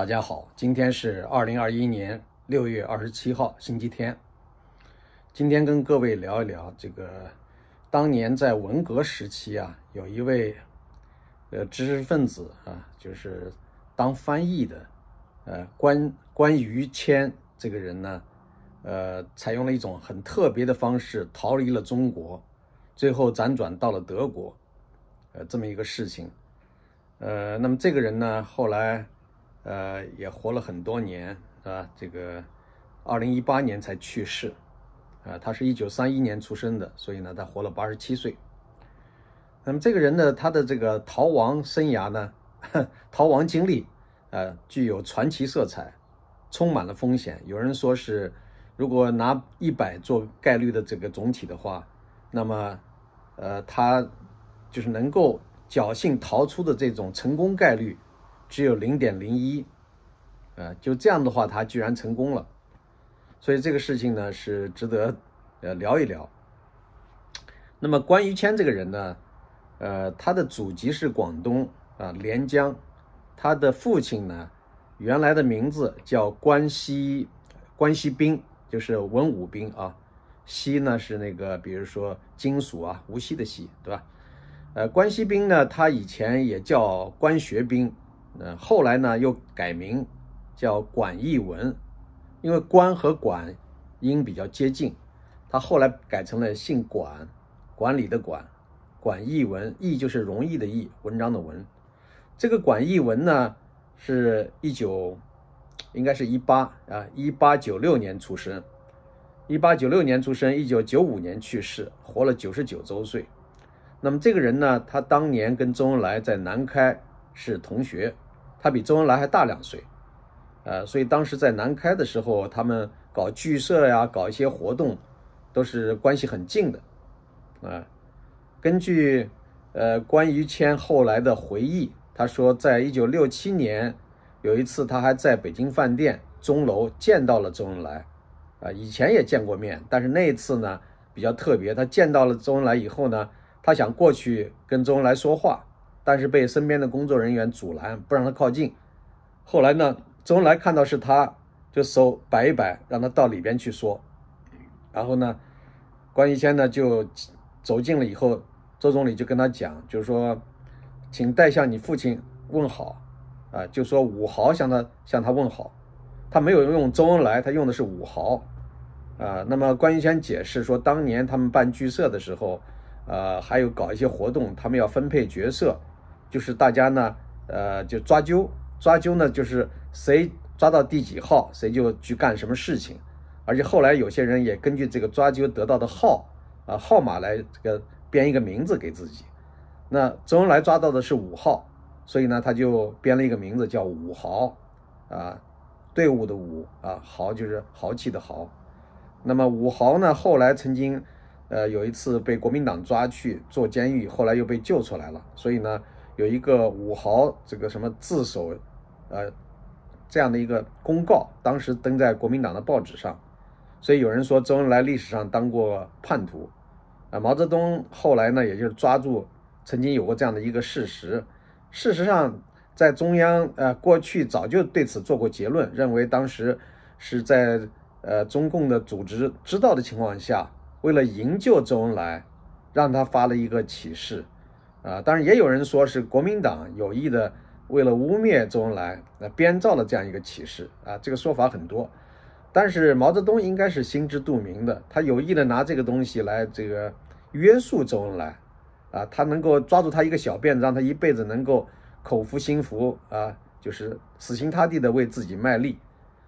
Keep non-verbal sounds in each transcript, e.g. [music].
大家好，今天是二零二一年六月二十七号，星期天。今天跟各位聊一聊这个当年在文革时期啊，有一位呃知识分子啊，就是当翻译的，呃关关于谦这个人呢，呃，采用了一种很特别的方式逃离了中国，最后辗转到了德国，呃，这么一个事情。呃，那么这个人呢，后来。呃，也活了很多年，啊，这个二零一八年才去世，啊，他是一九三一年出生的，所以呢，他活了八十七岁。那么这个人呢，他的这个逃亡生涯呢，[laughs] 逃亡经历，呃，具有传奇色彩，充满了风险。有人说是，如果拿一百做概率的这个总体的话，那么，呃，他就是能够侥幸逃出的这种成功概率。只有零点零一，呃，就这样的话，他居然成功了，所以这个事情呢是值得呃聊一聊。那么关于谦这个人呢，呃，他的祖籍是广东啊连江，他的父亲呢原来的名字叫关西关西兵，就是文武兵啊，西呢是那个比如说金属啊无锡的锡，对吧？呃，关西兵呢，他以前也叫关学兵。呃，后来呢又改名叫管义文，因为官和管音比较接近，他后来改成了姓管，管理的管，管义文，义就是容易的义，文章的文。这个管义文呢，是一九，应该是一八啊，一八九六年出生，一八九六年出生，一九九五年去世，活了九十九周岁。那么这个人呢，他当年跟周恩来在南开。是同学，他比周恩来还大两岁，呃，所以当时在南开的时候，他们搞剧社呀，搞一些活动，都是关系很近的，啊，根据呃关于谦后来的回忆，他说，在一九六七年有一次，他还在北京饭店钟楼见到了周恩来，啊，以前也见过面，但是那一次呢比较特别，他见到了周恩来以后呢，他想过去跟周恩来说话。但是被身边的工作人员阻拦，不让他靠近。后来呢，周恩来看到是他，就手摆一摆，让他到里边去说。然后呢，关于谦呢就走近了以后，周总理就跟他讲，就是说，请代向你父亲问好，啊，就说武豪向他向他问好。他没有用周恩来，他用的是武豪，啊。那么关于谦解释说，当年他们办剧社的时候，呃，还有搞一些活动，他们要分配角色。就是大家呢，呃，就抓阄，抓阄呢，就是谁抓到第几号，谁就去干什么事情。而且后来有些人也根据这个抓阄得到的号啊号码来这个编一个名字给自己。那周恩来抓到的是五号，所以呢，他就编了一个名字叫五豪，啊，队伍的伍啊，豪就是豪气的豪。那么五豪呢，后来曾经，呃，有一次被国民党抓去坐监狱，后来又被救出来了，所以呢。有一个五豪这个什么自首，呃，这样的一个公告，当时登在国民党的报纸上，所以有人说周恩来历史上当过叛徒，啊，毛泽东后来呢，也就是抓住曾经有过这样的一个事实。事实上，在中央呃过去早就对此做过结论，认为当时是在呃中共的组织知道的情况下，为了营救周恩来，让他发了一个启事。啊，当然也有人说是国民党有意的，为了污蔑周恩来，呃，编造了这样一个启示啊，这个说法很多。但是毛泽东应该是心知肚明的，他有意的拿这个东西来这个约束周恩来，啊，他能够抓住他一个小辫子，让他一辈子能够口服心服啊，就是死心塌地的为自己卖力。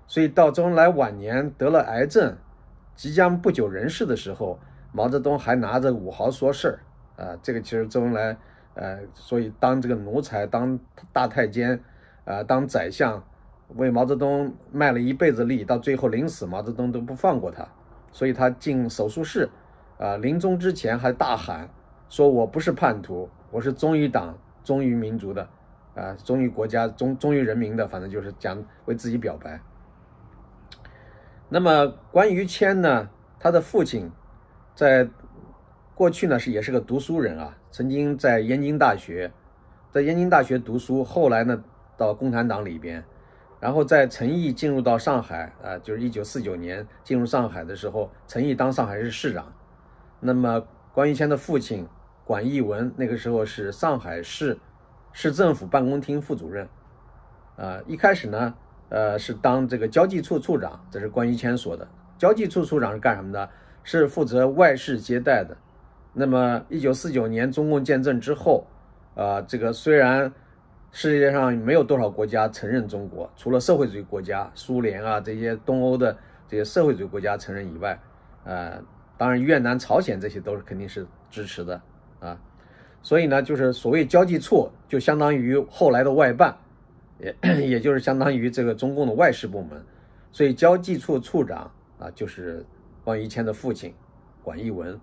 所以到周恩来晚年得了癌症，即将不久人世的时候，毛泽东还拿着五毫说事儿。啊，这个其实周恩来，呃，所以当这个奴才，当大太监，啊，当宰相，为毛泽东卖了一辈子力，到最后临死，毛泽东都不放过他，所以他进手术室，啊，临终之前还大喊说：“我不是叛徒，我是忠于党、忠于民族的，啊，忠于国家、忠忠于人民的，反正就是讲为自己表白。”那么关于谦呢，他的父亲在。过去呢是也是个读书人啊，曾经在燕京大学，在燕京大学读书，后来呢到共产党里边，然后在陈毅进入到上海啊，就是一九四九年进入上海的时候，陈毅当上海市市长。那么关于谦的父亲管义文那个时候是上海市市政府办公厅副主任。啊，一开始呢，呃，是当这个交际处处长，这是关于谦说的。交际处处长是干什么的？是负责外事接待的。那么一九四九年中共建政之后，啊，这个虽然。世界上没有多少国家承认中国，除了社会主义国家，苏联啊这些东欧的这些社会主义国家承认以外，呃，当然越南、朝鲜这些都是肯定是支持的啊。所以呢，就是所谓交际处，就相当于后来的外办，也 [coughs] 也就是相当于这个中共的外事部门。所以交际处处长啊，就是王于谦的父亲管义文。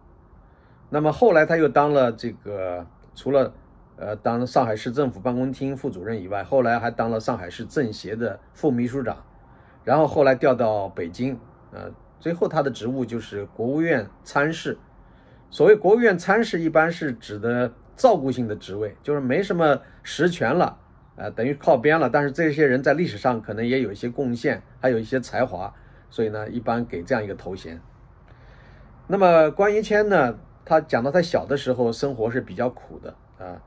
那么后来他又当了这个除了。呃，当上海市政府办公厅副主任以外，后来还当了上海市政协的副秘书长，然后后来调到北京，呃，最后他的职务就是国务院参事。所谓国务院参事，一般是指的照顾性的职位，就是没什么实权了，呃，等于靠边了。但是这些人在历史上可能也有一些贡献，还有一些才华，所以呢，一般给这样一个头衔。那么关于谦呢，他讲到他小的时候生活是比较苦的啊。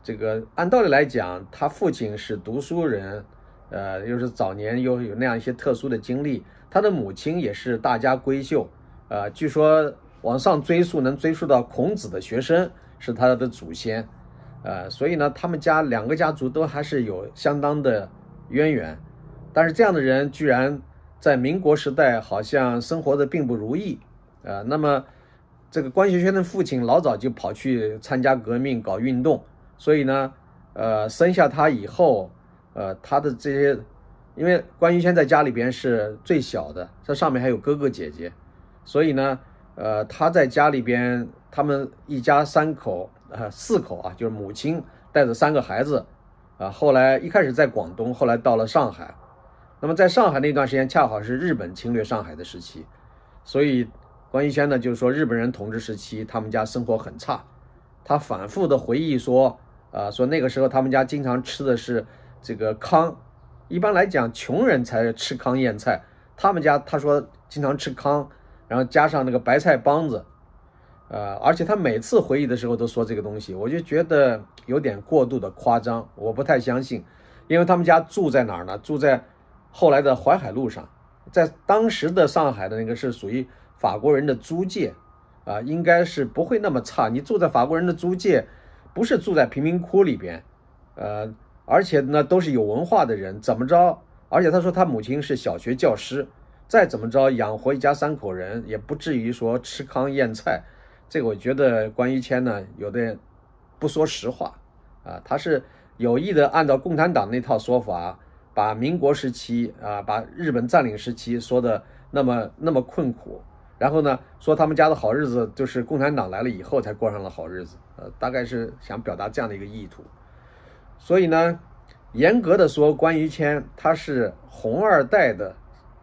这个按道理来讲，他父亲是读书人，呃，又是早年又有那样一些特殊的经历。他的母亲也是大家闺秀，呃，据说往上追溯能追溯到孔子的学生是他的祖先，呃，所以呢，他们家两个家族都还是有相当的渊源。但是这样的人居然在民国时代好像生活的并不如意，呃，那么这个关学轩的父亲老早就跑去参加革命搞运动。所以呢，呃，生下他以后，呃，他的这些，因为关学轩在家里边是最小的，这上面还有哥哥姐姐，所以呢，呃，他在家里边，他们一家三口，啊，四口啊，就是母亲带着三个孩子，啊，后来一开始在广东，后来到了上海，那么在上海那段时间恰好是日本侵略上海的时期，所以关于谦呢，就是说日本人统治时期，他们家生活很差，他反复的回忆说。啊，说那个时候他们家经常吃的是这个糠，一般来讲穷人才吃糠咽菜，他们家他说经常吃糠，然后加上那个白菜帮子，呃，而且他每次回忆的时候都说这个东西，我就觉得有点过度的夸张，我不太相信，因为他们家住在哪儿呢？住在后来的淮海路上，在当时的上海的那个是属于法国人的租界，啊，应该是不会那么差。你住在法国人的租界。不是住在贫民窟里边，呃，而且呢都是有文化的人，怎么着？而且他说他母亲是小学教师，再怎么着养活一家三口人，也不至于说吃糠咽菜。这个我觉得关于谦呢有的不说实话啊，他是有意的按照共产党那套说法，把民国时期啊，把日本占领时期说的那么那么困苦。然后呢，说他们家的好日子就是共产党来了以后才过上了好日子，呃，大概是想表达这样的一个意图。所以呢，严格的说，关于谦他是红二代的，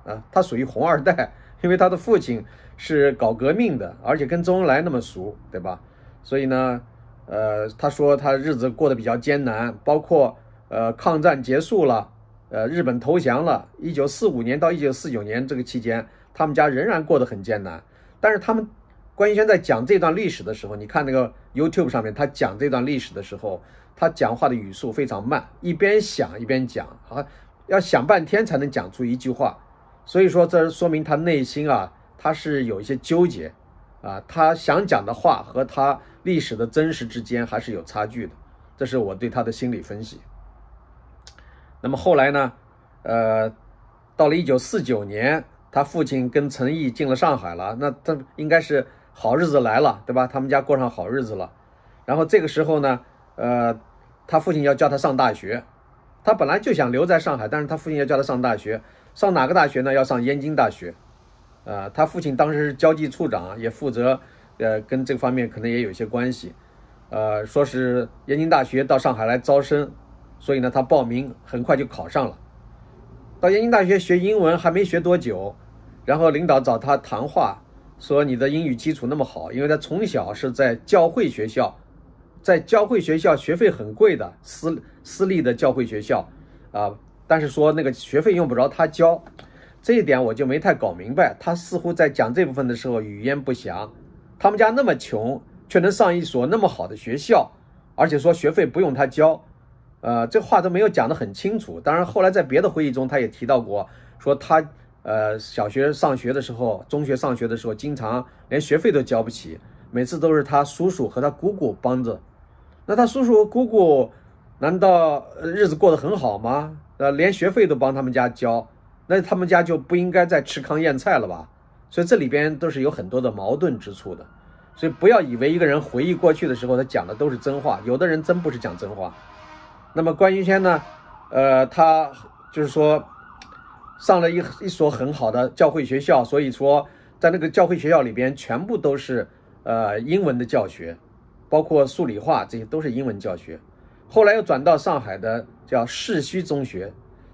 啊，他属于红二代，因为他的父亲是搞革命的，而且跟周恩来那么熟，对吧？所以呢，呃，他说他日子过得比较艰难，包括呃抗战结束了，呃日本投降了，一九四五年到一九四九年这个期间。他们家仍然过得很艰难，但是他们关于现在讲这段历史的时候，你看那个 YouTube 上面他讲这段历史的时候，他讲话的语速非常慢，一边想一边讲，啊，要想半天才能讲出一句话，所以说这说明他内心啊，他是有一些纠结，啊，他想讲的话和他历史的真实之间还是有差距的，这是我对他的心理分析。那么后来呢，呃，到了一九四九年。他父亲跟陈毅进了上海了，那他应该是好日子来了，对吧？他们家过上好日子了。然后这个时候呢，呃，他父亲要叫他上大学，他本来就想留在上海，但是他父亲要叫他上大学，上哪个大学呢？要上燕京大学。呃，他父亲当时是交际处长，也负责，呃，跟这方面可能也有些关系。呃，说是燕京大学到上海来招生，所以呢，他报名很快就考上了。到燕京大学学英文还没学多久。然后领导找他谈话，说你的英语基础那么好，因为他从小是在教会学校，在教会学校学费很贵的私私立的教会学校，啊，但是说那个学费用不着他交，这一点我就没太搞明白。他似乎在讲这部分的时候语焉不详。他们家那么穷，却能上一所那么好的学校，而且说学费不用他交，呃，这话都没有讲得很清楚。当然后来在别的会议中他也提到过，说他呃小学上学的时候，中学上学的时候，经常连学费都交不起，每次都是他叔叔和他姑姑帮着。那他叔叔姑姑难道日子过得很好吗？呃，连学费都帮他们家交，那他们家就不应该再吃糠咽菜了吧？所以这里边都是有很多的矛盾之处的。所以不要以为一个人回忆过去的时候他讲的都是真话，有的人真不是讲真话。那么关于先呢，呃，他就是说上了一一所很好的教会学校，所以说在那个教会学校里边全部都是呃英文的教学。包括数理化这些都是英文教学，后来又转到上海的叫市区中学，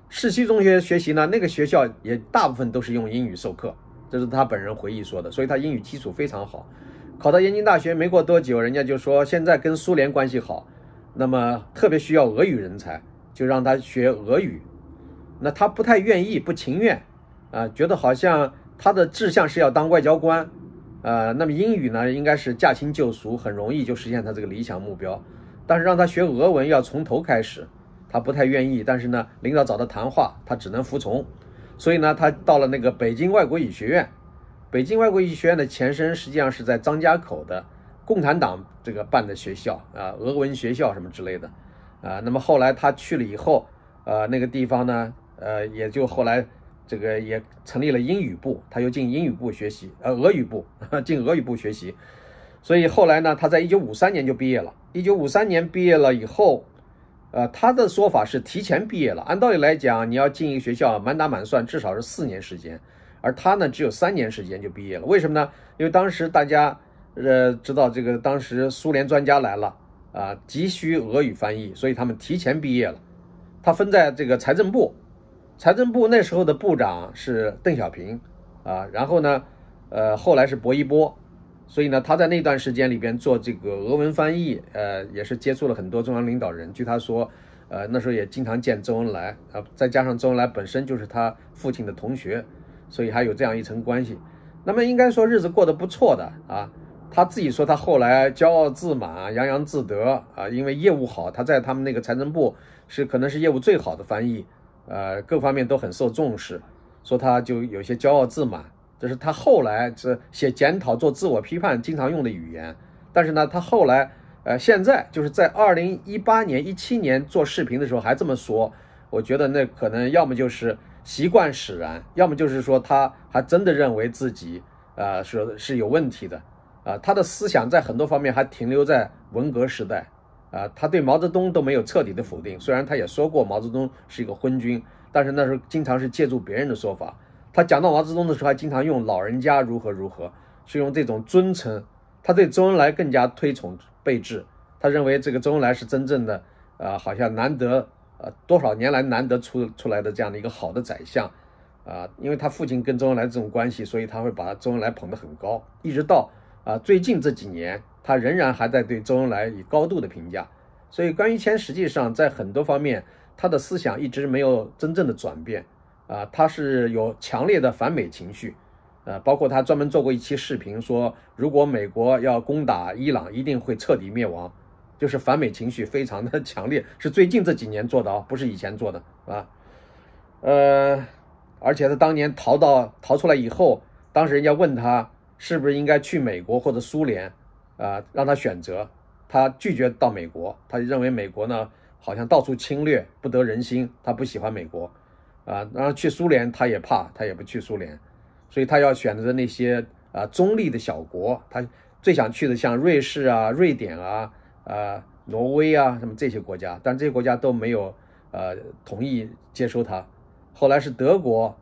市区中学学习呢，那个学校也大部分都是用英语授课，这是他本人回忆说的，所以他英语基础非常好。考到燕京大学没过多久，人家就说现在跟苏联关系好，那么特别需要俄语人才，就让他学俄语。那他不太愿意，不情愿，啊，觉得好像他的志向是要当外交官。呃，那么英语呢，应该是驾轻就熟，很容易就实现他这个理想目标。但是让他学俄文要从头开始，他不太愿意。但是呢，领导找他谈话，他只能服从。所以呢，他到了那个北京外国语学院。北京外国语学院的前身实际上是在张家口的共产党这个办的学校啊，俄文学校什么之类的啊。那么后来他去了以后，呃，那个地方呢，呃，也就后来。这个也成立了英语部，他又进英语部学习，呃，俄语部 [laughs] 进俄语部学习，所以后来呢，他在一九五三年就毕业了。一九五三年毕业了以后，呃，他的说法是提前毕业了。按道理来讲，你要进一个学校，满打满算至少是四年时间，而他呢，只有三年时间就毕业了。为什么呢？因为当时大家呃知道这个，当时苏联专家来了啊，急需俄语翻译，所以他们提前毕业了。他分在这个财政部。财政部那时候的部长是邓小平，啊，然后呢，呃，后来是薄一波，所以呢，他在那段时间里边做这个俄文翻译，呃，也是接触了很多中央领导人。据他说，呃，那时候也经常见周恩来，啊，再加上周恩来本身就是他父亲的同学，所以还有这样一层关系。那么应该说日子过得不错的啊。他自己说他后来骄傲自满，洋洋自得啊，因为业务好，他在他们那个财政部是可能是业务最好的翻译。呃，各方面都很受重视，说他就有些骄傲自满，这是他后来这写检讨、做自我批判经常用的语言。但是呢，他后来，呃，现在就是在二零一八年、一七年做视频的时候还这么说，我觉得那可能要么就是习惯使然，要么就是说他还真的认为自己，呃，是是有问题的，啊，他的思想在很多方面还停留在文革时代。啊，他对毛泽东都没有彻底的否定，虽然他也说过毛泽东是一个昏君，但是那时候经常是借助别人的说法。他讲到毛泽东的时候，还经常用老人家如何如何，是用这种尊称。他对周恩来更加推崇备至，他认为这个周恩来是真正的，呃，好像难得，呃，多少年来难得出出来的这样的一个好的宰相，啊，因为他父亲跟周恩来这种关系，所以他会把周恩来捧得很高，一直到啊最近这几年。他仍然还在对周恩来以高度的评价，所以关于谦实际上在很多方面，他的思想一直没有真正的转变。啊，他是有强烈的反美情绪，呃，包括他专门做过一期视频说，如果美国要攻打伊朗，一定会彻底灭亡，就是反美情绪非常的强烈，[laughs] 是最近这几年做的啊，不是以前做的啊，呃，而且他当年逃到逃出来以后，当时人家问他是不是应该去美国或者苏联。啊，让他选择，他拒绝到美国，他认为美国呢好像到处侵略，不得人心，他不喜欢美国，啊，然后去苏联他也怕，他也不去苏联，所以他要选择那些啊中立的小国，他最想去的像瑞士啊、瑞典啊、啊挪威啊什么这些国家，但这些国家都没有呃同意接收他，后来是德国，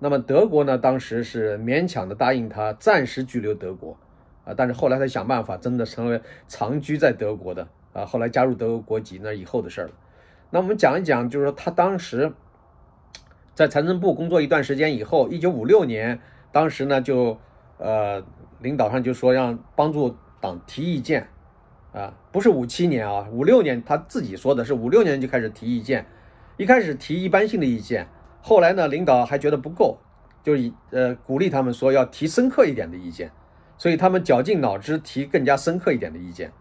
那么德国呢当时是勉强的答应他暂时拘留德国。啊，但是后来他想办法，真的成为长居在德国的啊。后来加入德国国籍，那以后的事了。那我们讲一讲，就是说他当时在财政部工作一段时间以后，一九五六年，当时呢就呃领导上就说让帮助党提意见啊，不是五七年啊，五六年他自己说的是五六年就开始提意见，一开始提一般性的意见，后来呢，领导还觉得不够，就以呃鼓励他们说要提深刻一点的意见，所以他们绞尽脑汁提更加深刻一点的意见。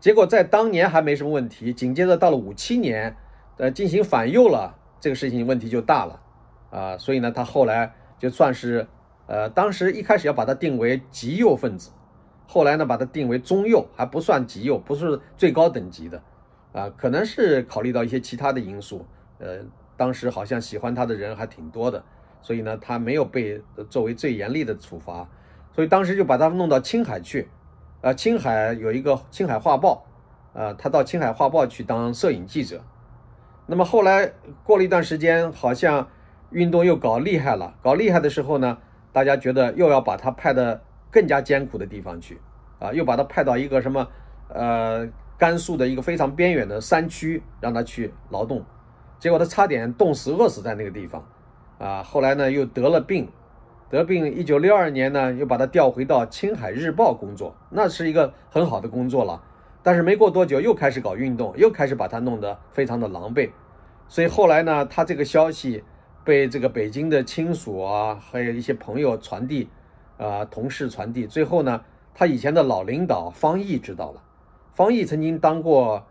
结果在当年还没什么问题，紧接着到了五七年，呃，进行反右了，这个事情问题就大了，啊，所以呢，他后来就算是，呃，当时一开始要把它定为极右分子，后来呢，把它定为中右，还不算极右，不是最高等级的，啊，可能是考虑到一些其他的因素，呃，当时好像喜欢他的人还挺多的，所以呢，他没有被作为最严厉的处罚，所以当时就把他弄到青海去。啊，青海有一个《青海画报》，啊，他到《青海画报》去当摄影记者。那么后来过了一段时间，好像运动又搞厉害了。搞厉害的时候呢，大家觉得又要把他派到更加艰苦的地方去，啊，又把他派到一个什么，呃，甘肃的一个非常边远的山区，让他去劳动。结果他差点冻死、饿死在那个地方，啊，后来呢又得了病。得病，一九六二年呢，又把他调回到《青海日报》工作，那是一个很好的工作了。但是没过多久，又开始搞运动，又开始把他弄得非常的狼狈。所以后来呢，他这个消息被这个北京的亲属啊，还有一些朋友传递，啊，同事传递。最后呢，他以前的老领导方毅知道了。方毅曾经当过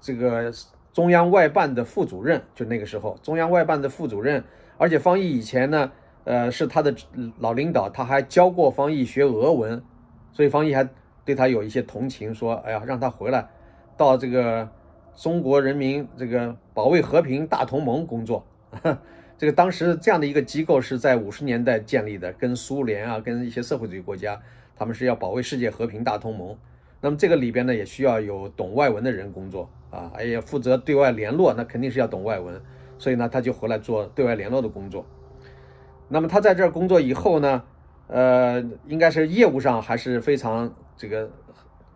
这个中央外办的副主任，就那个时候中央外办的副主任，而且方毅以前呢。呃，是他的老领导，他还教过方毅学俄文，所以方毅还对他有一些同情，说：“哎呀，让他回来，到这个中国人民这个保卫和平大同盟工作。” [laughs] 这个当时这样的一个机构是在五十年代建立的，跟苏联啊，跟一些社会主义国家，他们是要保卫世界和平大同盟。那么这个里边呢，也需要有懂外文的人工作啊，哎呀，负责对外联络，那肯定是要懂外文，所以呢，他就回来做对外联络的工作。那么他在这儿工作以后呢，呃，应该是业务上还是非常这个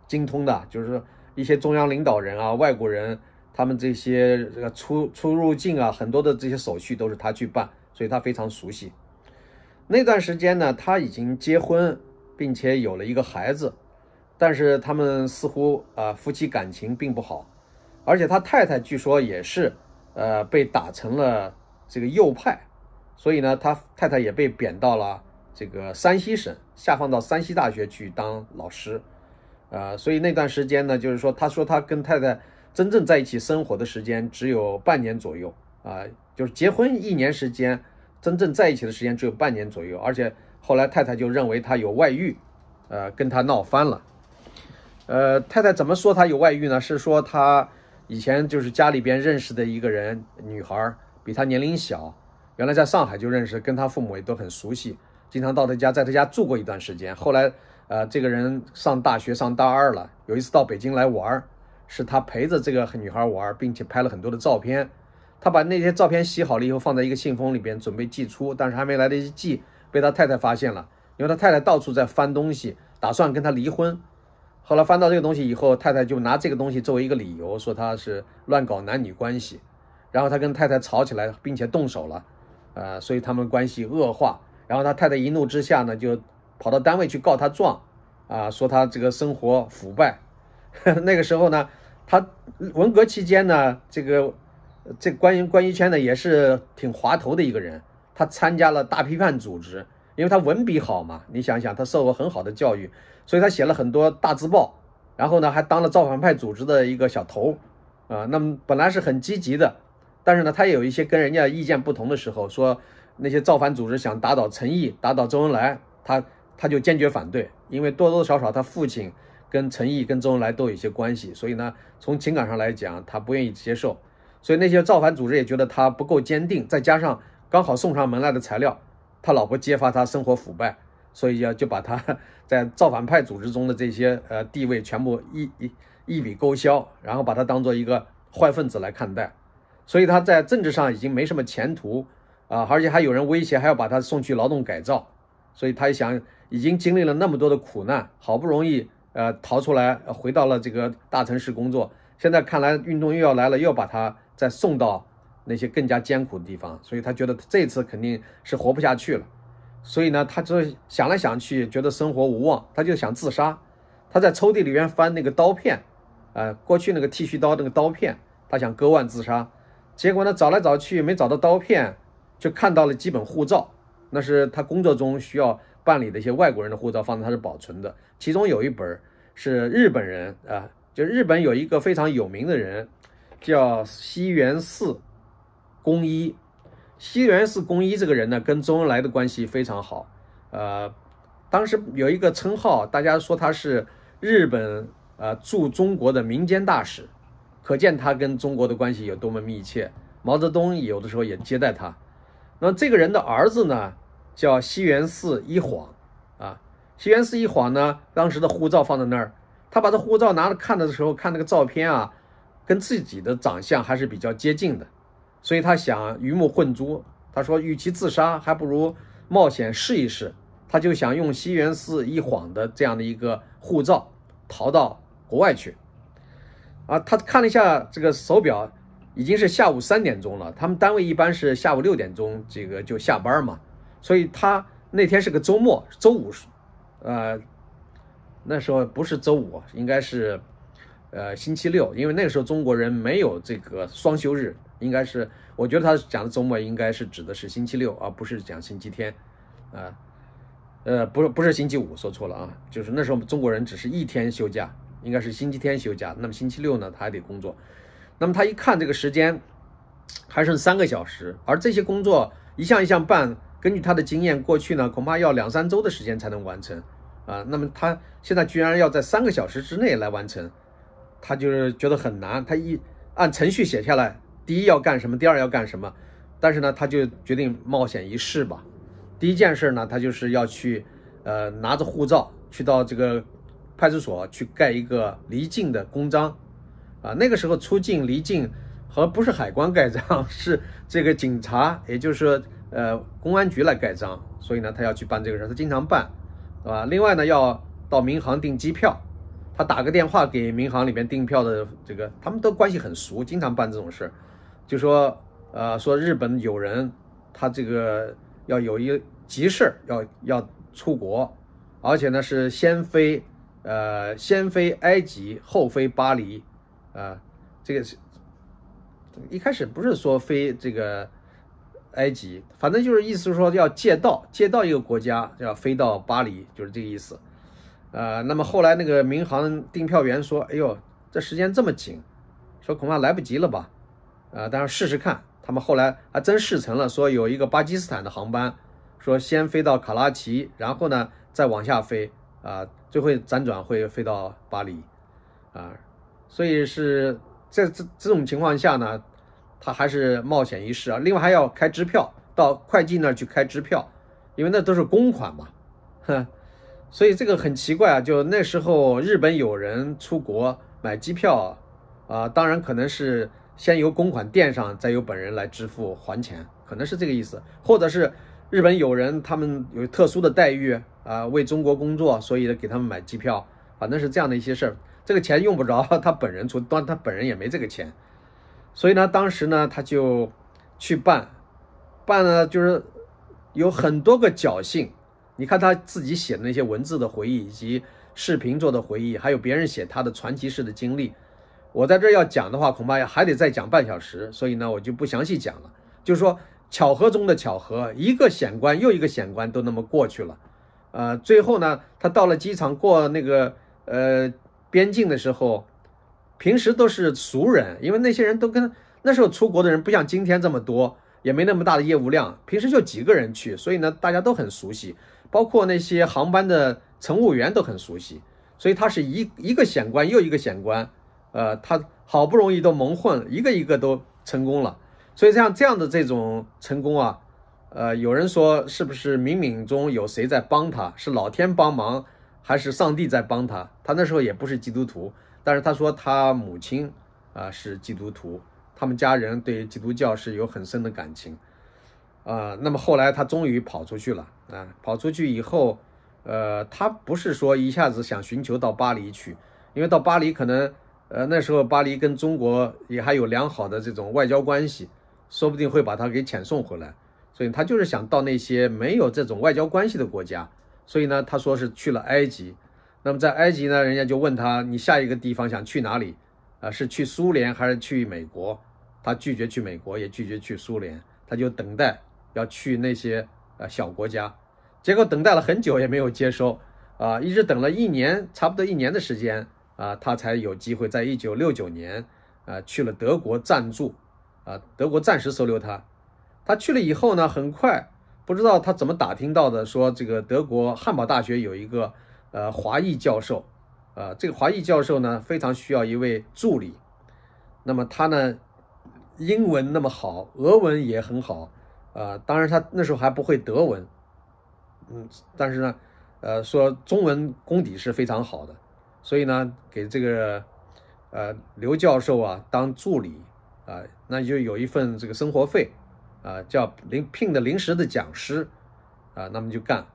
精通的，就是说一些中央领导人啊、外国人，他们这些这个出出入境啊，很多的这些手续都是他去办，所以他非常熟悉。那段时间呢，他已经结婚，并且有了一个孩子，但是他们似乎啊夫妻感情并不好，而且他太太据说也是呃被打成了这个右派。所以呢，他太太也被贬到了这个山西省，下放到山西大学去当老师，呃，所以那段时间呢，就是说，他说他跟太太真正在一起生活的时间只有半年左右，啊，就是结婚一年时间，真正在一起的时间只有半年左右，而且后来太太就认为他有外遇，呃，跟他闹翻了，呃，太太怎么说他有外遇呢？是说他以前就是家里边认识的一个人，女孩比他年龄小。原来在上海就认识，跟他父母也都很熟悉，经常到他家，在他家住过一段时间。后来，呃，这个人上大学上大二了，有一次到北京来玩，是他陪着这个女孩玩，并且拍了很多的照片。他把那些照片洗好了以后，放在一个信封里边，准备寄出，但是还没来得及寄，被他太太发现了。因为他太太到处在翻东西，打算跟他离婚。后来翻到这个东西以后，太太就拿这个东西作为一个理由，说他是乱搞男女关系。然后他跟太太吵起来，并且动手了。呃，所以他们关系恶化，然后他太太一怒之下呢，就跑到单位去告他状，啊，说他这个生活腐败。[laughs] 那个时候呢，他文革期间呢，这个这关于关于圈呢也是挺滑头的一个人，他参加了大批判组织，因为他文笔好嘛，你想想他受过很好的教育，所以他写了很多大字报，然后呢还当了造反派组织的一个小头，啊，那么本来是很积极的。但是呢，他也有一些跟人家意见不同的时候，说那些造反组织想打倒陈毅、打倒周恩来，他他就坚决反对，因为多多少少他父亲跟陈毅、跟周恩来都有一些关系，所以呢，从情感上来讲，他不愿意接受。所以那些造反组织也觉得他不够坚定，再加上刚好送上门来的材料，他老婆揭发他生活腐败，所以要就把他在造反派组织中的这些呃地位全部一一一笔勾销，然后把他当做一个坏分子来看待。所以他在政治上已经没什么前途啊，而且还有人威胁还要把他送去劳动改造，所以他一想，已经经历了那么多的苦难，好不容易呃逃出来，回到了这个大城市工作，现在看来运动又要来了，又要把他再送到那些更加艰苦的地方，所以他觉得这次肯定是活不下去了，所以呢，他就想来想去，觉得生活无望，他就想自杀，他在抽屉里面翻那个刀片，呃，过去那个剃须刀那个刀片，他想割腕自杀。结果呢，找来找去没找到刀片，就看到了几本护照，那是他工作中需要办理的一些外国人的护照，放在他是保存的。其中有一本是日本人啊，就日本有一个非常有名的人，叫西园寺公一。西园寺公一这个人呢，跟周恩来的关系非常好。呃，当时有一个称号，大家说他是日本呃驻中国的民间大使，可见他跟中国的关系有多么密切。毛泽东有的时候也接待他。那这个人的儿子呢，叫西园寺一晃啊。西园寺一晃呢，当时的护照放在那儿，他把这护照拿着看的时候，看那个照片啊，跟自己的长相还是比较接近的。所以他想鱼目混珠，他说与其自杀，还不如冒险试一试。他就想用西园寺一晃的这样的一个护照逃到国外去。啊，他看了一下这个手表，已经是下午三点钟了。他们单位一般是下午六点钟这个就下班嘛，所以他那天是个周末，周五，呃，那时候不是周五，应该是呃星期六，因为那个时候中国人没有这个双休日。应该是，我觉得他讲的周末应该是指的是星期六，而不是讲星期天，啊，呃，不是不是星期五，说错了啊，就是那时候中国人只是一天休假，应该是星期天休假，那么星期六呢他还得工作，那么他一看这个时间还剩三个小时，而这些工作一项一项办，根据他的经验，过去呢恐怕要两三周的时间才能完成，啊，那么他现在居然要在三个小时之内来完成，他就是觉得很难，他一按程序写下来。第一要干什么？第二要干什么？但是呢，他就决定冒险一试吧。第一件事呢，他就是要去，呃，拿着护照去到这个派出所去盖一个离境的公章。啊，那个时候出境离境和不是海关盖章，[laughs] 是这个警察，也就是，呃，公安局来盖章。所以呢，他要去办这个事，他经常办，对吧？另外呢，要到民航订机票。他打个电话给民航里面订票的这个，他们都关系很熟，经常办这种事就说，呃，说日本有人，他这个要有一急事要要出国，而且呢是先飞，呃，先飞埃及，后飞巴黎，啊，这个是一开始不是说飞这个埃及，反正就是意思说要借道，借道一个国家要飞到巴黎，就是这个意思。呃，那么后来那个民航订票员说：“哎呦，这时间这么紧，说恐怕来不及了吧？”啊，当然试试看。他们后来还真试成了，说有一个巴基斯坦的航班，说先飞到卡拉奇，然后呢再往下飞，啊，最后辗转会飞到巴黎，啊，所以是在这这种情况下呢，他还是冒险一试啊。另外还要开支票，到会计那儿去开支票，因为那都是公款嘛，哼。所以这个很奇怪啊，就那时候日本有人出国买机票，啊，当然可能是先由公款垫上，再由本人来支付还钱，可能是这个意思，或者是日本有人他们有特殊的待遇啊，为中国工作，所以呢给他们买机票，反正是这样的一些事儿。这个钱用不着 [laughs] 他本人出，当他本人也没这个钱，所以呢，当时呢他就去办，办了就是有很多个侥幸。你看他自己写的那些文字的回忆，以及视频做的回忆，还有别人写他的传奇式的经历，我在这要讲的话，恐怕还得再讲半小时，所以呢，我就不详细讲了。就是说，巧合中的巧合，一个险关又一个险关都那么过去了，呃，最后呢，他到了机场过那个呃边境的时候，平时都是熟人，因为那些人都跟那时候出国的人不像今天这么多，也没那么大的业务量，平时就几个人去，所以呢，大家都很熟悉。包括那些航班的乘务员都很熟悉，所以他是一一个险关又一个险关，呃，他好不容易都蒙混，一个一个都成功了。所以像这样的这种成功啊，呃，有人说是不是冥冥中有谁在帮他？是老天帮忙，还是上帝在帮他？他那时候也不是基督徒，但是他说他母亲啊是基督徒，他们家人对基督教是有很深的感情。啊，那么后来他终于跑出去了啊！跑出去以后，呃，他不是说一下子想寻求到巴黎去，因为到巴黎可能，呃，那时候巴黎跟中国也还有良好的这种外交关系，说不定会把他给遣送回来，所以他就是想到那些没有这种外交关系的国家。所以呢，他说是去了埃及。那么在埃及呢，人家就问他，你下一个地方想去哪里？啊，是去苏联还是去美国？他拒绝去美国，也拒绝去苏联，他就等待要去那些呃小国家，结果等待了很久也没有接收啊，一直等了一年，差不多一年的时间啊，他才有机会在一九六九年啊去了德国暂住啊，德国暂时收留他。他去了以后呢，很快不知道他怎么打听到的，说这个德国汉堡大学有一个呃华裔教授。呃，这个华裔教授呢，非常需要一位助理。那么他呢，英文那么好，俄文也很好，呃，当然他那时候还不会德文，嗯，但是呢，呃，说中文功底是非常好的，所以呢，给这个呃刘教授啊当助理啊，那就有一份这个生活费，啊，叫临聘的临时的讲师，啊，那么就干。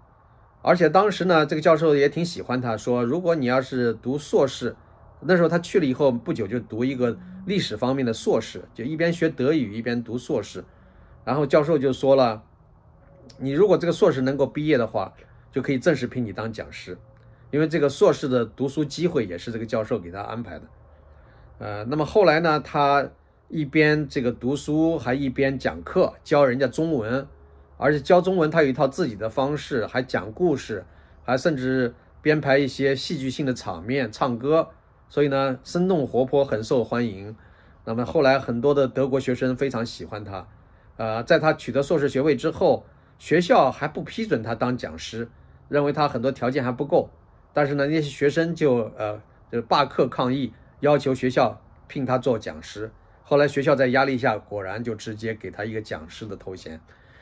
而且当时呢，这个教授也挺喜欢他，说如果你要是读硕士，那时候他去了以后不久就读一个历史方面的硕士，就一边学德语一边读硕士。然后教授就说了，你如果这个硕士能够毕业的话，就可以正式聘你当讲师，因为这个硕士的读书机会也是这个教授给他安排的。呃，那么后来呢，他一边这个读书，还一边讲课教人家中文。而且教中文，他有一套自己的方式，还讲故事，还甚至编排一些戏剧性的场面，唱歌，所以呢，生动活泼，很受欢迎。那么后来很多的德国学生非常喜欢他，呃，在他取得硕士学位之后，学校还不批准他当讲师，认为他很多条件还不够。但是呢，那些学生就呃就罢课抗议，要求学校聘他做讲师。后来学校在压力下，果然就直接给他一个讲师的头衔。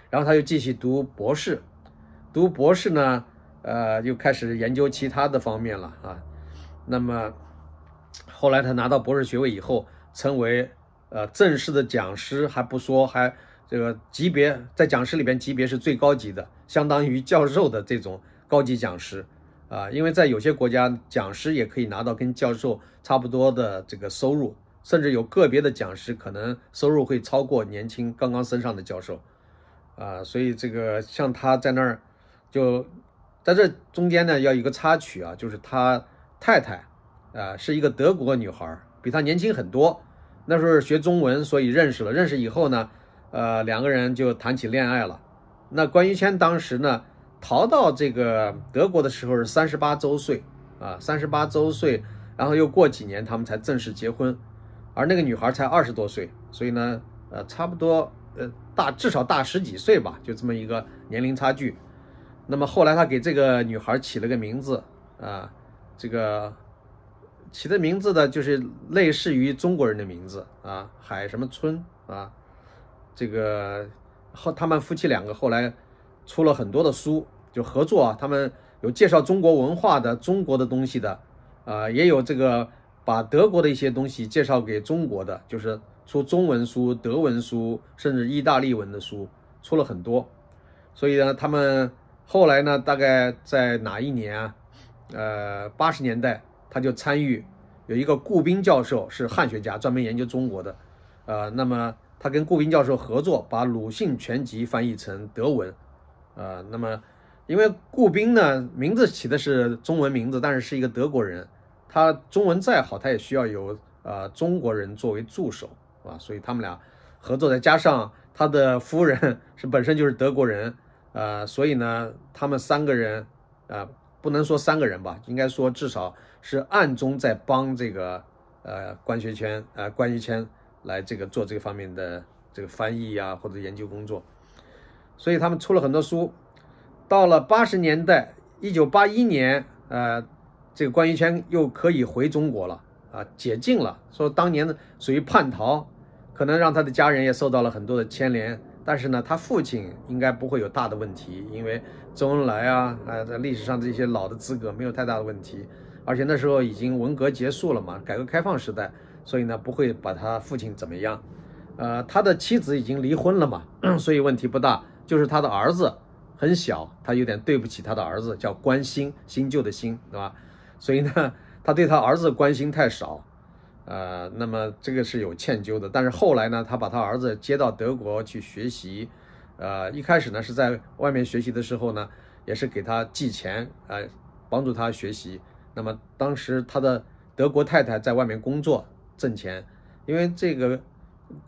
然后他又继续读博士，读博士呢，呃，又开始研究其他的方面了啊。那么后来他拿到博士学位以后，成为呃正式的讲师，还不说，还这个级别在讲师里边级别是最高级的，相当于教授的这种高级讲师啊。因为在有些国家，讲师也可以拿到跟教授差不多的这个收入，甚至有个别的讲师可能收入会超过年轻刚刚升上的教授。啊，所以这个像他在那儿，就在这中间呢，要一个插曲啊，就是他太太，啊，是一个德国女孩，比他年轻很多。那时候学中文，所以认识了。认识以后呢，呃，两个人就谈起恋爱了。那关于谦当时呢，逃到这个德国的时候是三十八周岁啊，三十八周岁，然后又过几年他们才正式结婚，而那个女孩才二十多岁，所以呢，呃，差不多。呃，大至少大十几岁吧，就这么一个年龄差距。那么后来他给这个女孩起了个名字啊，这个起的名字呢就是类似于中国人的名字啊，海什么春啊。这个后他们夫妻两个后来出了很多的书，就合作啊，他们有介绍中国文化的、中国的东西的啊，也有这个把德国的一些东西介绍给中国的，就是。出中文书、德文书，甚至意大利文的书，出了很多。所以呢，他们后来呢，大概在哪一年啊？呃，八十年代，他就参与有一个顾彬教授是汉学家，专门研究中国的。呃，那么他跟顾彬教授合作，把《鲁迅全集》翻译成德文。呃，那么因为顾彬呢，名字起的是中文名字，但是是一个德国人，他中文再好，他也需要有呃中国人作为助手。啊，所以他们俩合作，再加上他的夫人是本身就是德国人，呃，所以呢，他们三个人，呃，不能说三个人吧，应该说至少是暗中在帮这个呃关学谦，呃关于谦来这个做这方面的这个翻译啊或者研究工作，所以他们出了很多书。到了八十年代，一九八一年，呃，这个关于谦又可以回中国了，啊，解禁了，说当年的属于叛逃。可能让他的家人也受到了很多的牵连，但是呢，他父亲应该不会有大的问题，因为周恩来啊，啊，在历史上这些老的资格没有太大的问题，而且那时候已经文革结束了嘛，改革开放时代，所以呢，不会把他父亲怎么样。呃，他的妻子已经离婚了嘛，[clears throat] 所以问题不大，就是他的儿子很小，他有点对不起他的儿子，叫关心，新旧的新，对吧？所以呢，他对他儿子关心太少。呃，那么这个是有歉疚的，但是后来呢，他把他儿子接到德国去学习，呃，一开始呢是在外面学习的时候呢，也是给他寄钱，呃，帮助他学习。那么当时他的德国太太在外面工作挣钱，因为这个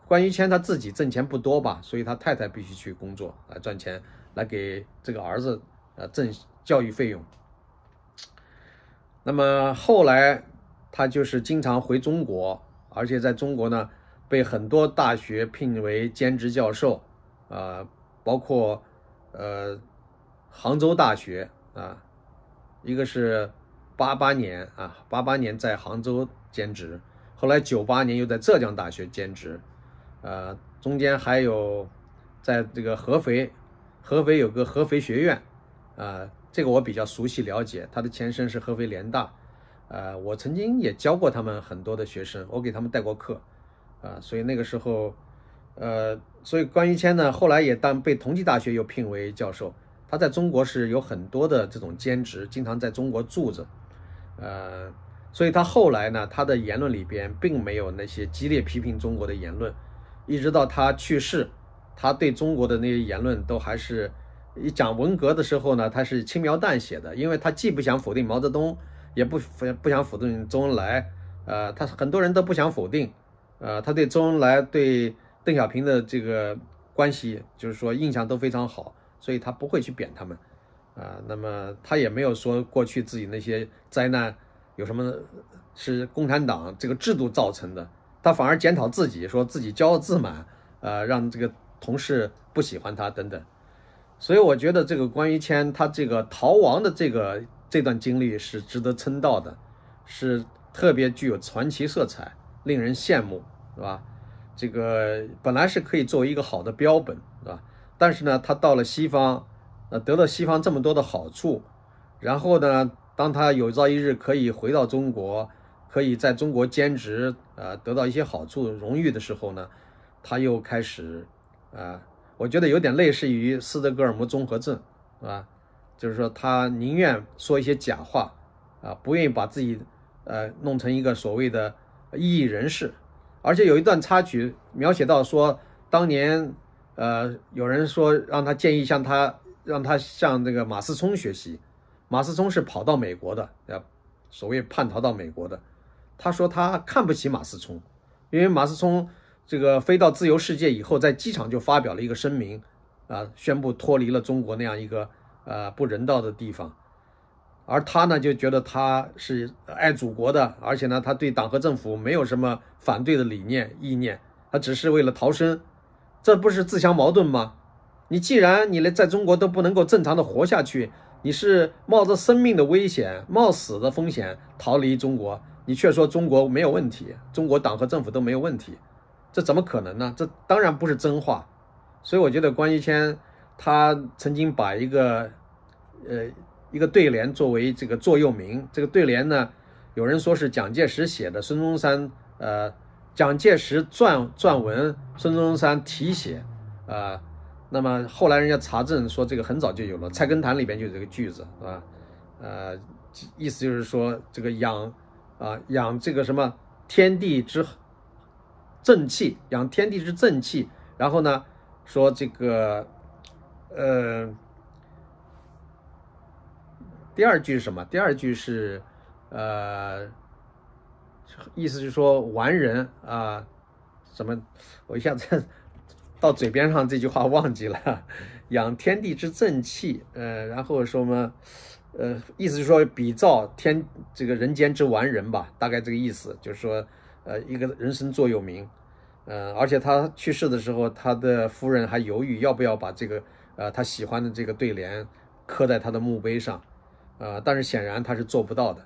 关于谦他自己挣钱不多吧，所以他太太必须去工作来赚钱，来给这个儿子呃挣教育费用。那么后来他就是经常回中国，而且在中国呢被很多大学聘为兼职教授，啊，包括呃杭州大学啊，一个是八八年啊，八八年在杭州兼职，后来九八年又在浙江大学兼职。呃，中间还有，在这个合肥，合肥有个合肥学院，啊，这个我比较熟悉了解，它的前身是合肥联大，呃，我曾经也教过他们很多的学生，我给他们带过课，啊，所以那个时候，呃，所以关于谦呢，后来也当被同济大学又聘为教授，他在中国是有很多的这种兼职，经常在中国住着，呃，所以他后来呢，他的言论里边并没有那些激烈批评中国的言论。一直到他去世，他对中国的那些言论都还是，一讲文革的时候呢，他是轻描淡写的，因为他既不想否定毛泽东，也不不想否定周恩来，呃，他很多人都不想否定，呃，他对周恩来对邓小平的这个关系，就是说印象都非常好，所以他不会去贬他们，啊，那么他也没有说过去自己那些灾难有什么是共产党这个制度造成的。他反而检讨自己，说自己骄傲自满，呃，让这个同事不喜欢他等等。所以我觉得这个关于谦他这个逃亡的这个这段经历是值得称道的，是特别具有传奇色彩，令人羡慕，是吧？这个本来是可以作为一个好的标本，是吧？但是呢，他到了西方，呃，得到西方这么多的好处，然后呢，当他有朝一日可以回到中国。可以在中国兼职，呃，得到一些好处、荣誉的时候呢，他又开始，啊，我觉得有点类似于斯德哥尔摩综合症，啊，就是说他宁愿说一些假话，啊，不愿意把自己，呃，弄成一个所谓的异议人士。而且有一段插曲描写到说，当年，呃，有人说让他建议向他，让他向这个马思聪学习，马思聪是跑到美国的，呃，所谓叛逃到美国的。他说他看不起马思聪，因为马思聪这个飞到自由世界以后，在机场就发表了一个声明，啊，宣布脱离了中国那样一个呃不人道的地方，而他呢就觉得他是爱祖国的，而且呢他对党和政府没有什么反对的理念意念，他只是为了逃生，这不是自相矛盾吗？你既然你连在中国都不能够正常的活下去，你是冒着生命的危险、冒死的风险逃离中国。你却说中国没有问题，中国党和政府都没有问题，这怎么可能呢？这当然不是真话。所以我觉得关于谦他曾经把一个呃一个对联作为这个座右铭。这个对联呢，有人说是蒋介石写的，孙中山呃蒋介石撰撰文，孙中山题写啊。那么后来人家查证说这个很早就有了，《菜根谭》里边就有这个句子啊，呃，意思就是说这个养。啊，养这个什么天地之正气，养天地之正气。然后呢，说这个，呃，第二句是什么？第二句是，呃，意思是说完人啊，什么？我一下子 [laughs] 到嘴边上这句话忘记了。[laughs] 养天地之正气，呃，然后说么？呃，意思是说比照天这个人间之完人吧，大概这个意思，就是说，呃，一个人生座右铭，呃，而且他去世的时候，他的夫人还犹豫要不要把这个，呃，他喜欢的这个对联刻在他的墓碑上，呃，但是显然他是做不到的，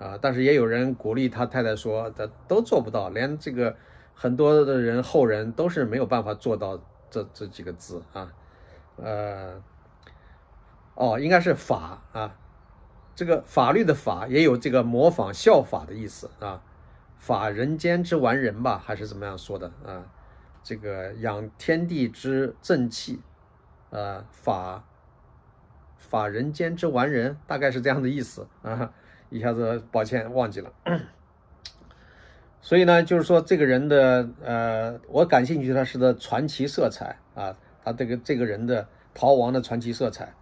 啊，但是也有人鼓励他太太说，他都做不到，连这个很多的人后人都是没有办法做到这这几个字啊，呃，哦，应该是法啊。这个法律的法也有这个模仿效法的意思啊，法人间之完人吧，还是怎么样说的啊？这个养天地之正气，呃，法法人间之完人，大概是这样的意思啊。一下子抱歉忘记了。所以呢，就是说这个人的呃，我感兴趣他是的传奇色彩啊，他这个这个人的逃亡的传奇色彩。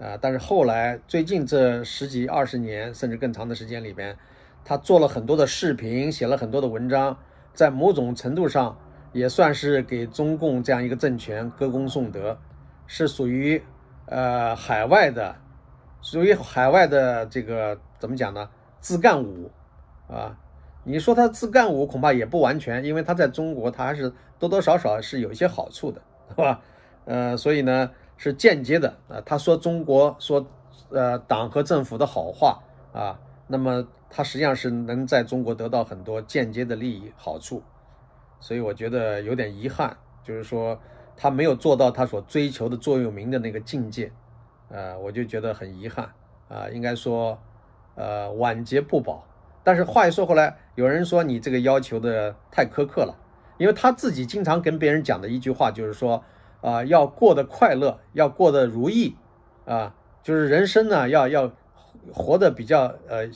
啊！但是后来最近这十几二十年，甚至更长的时间里边，他做了很多的视频，写了很多的文章，在某种程度上也算是给中共这样一个政权歌功颂德，是属于呃海外的，属于海外的这个怎么讲呢？自干五啊，你说他自干五恐怕也不完全，因为他在中国他还是多多少少是有一些好处的，是吧？呃，所以呢是间接的啊，他说中国说呃党和政府的好话啊，那么他实际上是能在中国得到很多间接的利益好处。所以我觉得有点遗憾，就是说他没有做到他所追求的座右铭的那个境界，呃，我就觉得很遗憾啊。应该说，呃，晚节不保。但是话又说回来，有人说你这个要求的太苛刻了，因为他自己经常跟别人讲的一句话就是说，啊，要过得快乐，要过得如意，啊，就是人生呢要要活得比较呃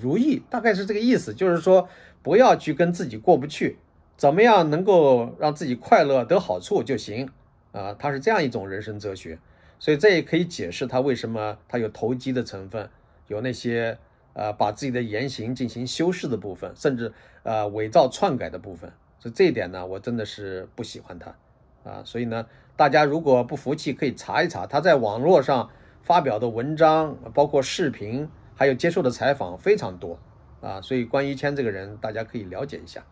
如意，大概是这个意思，就是说不要去跟自己过不去。怎么样能够让自己快乐得好处就行啊？他是这样一种人生哲学，所以这也可以解释他为什么他有投机的成分，有那些呃把自己的言行进行修饰的部分，甚至呃伪造篡改的部分。所以这一点呢，我真的是不喜欢他啊。所以呢，大家如果不服气，可以查一查他在网络上发表的文章，包括视频，还有接受的采访非常多啊。所以关于谦这个人，大家可以了解一下。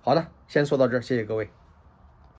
好的，先说到这儿，谢谢各位。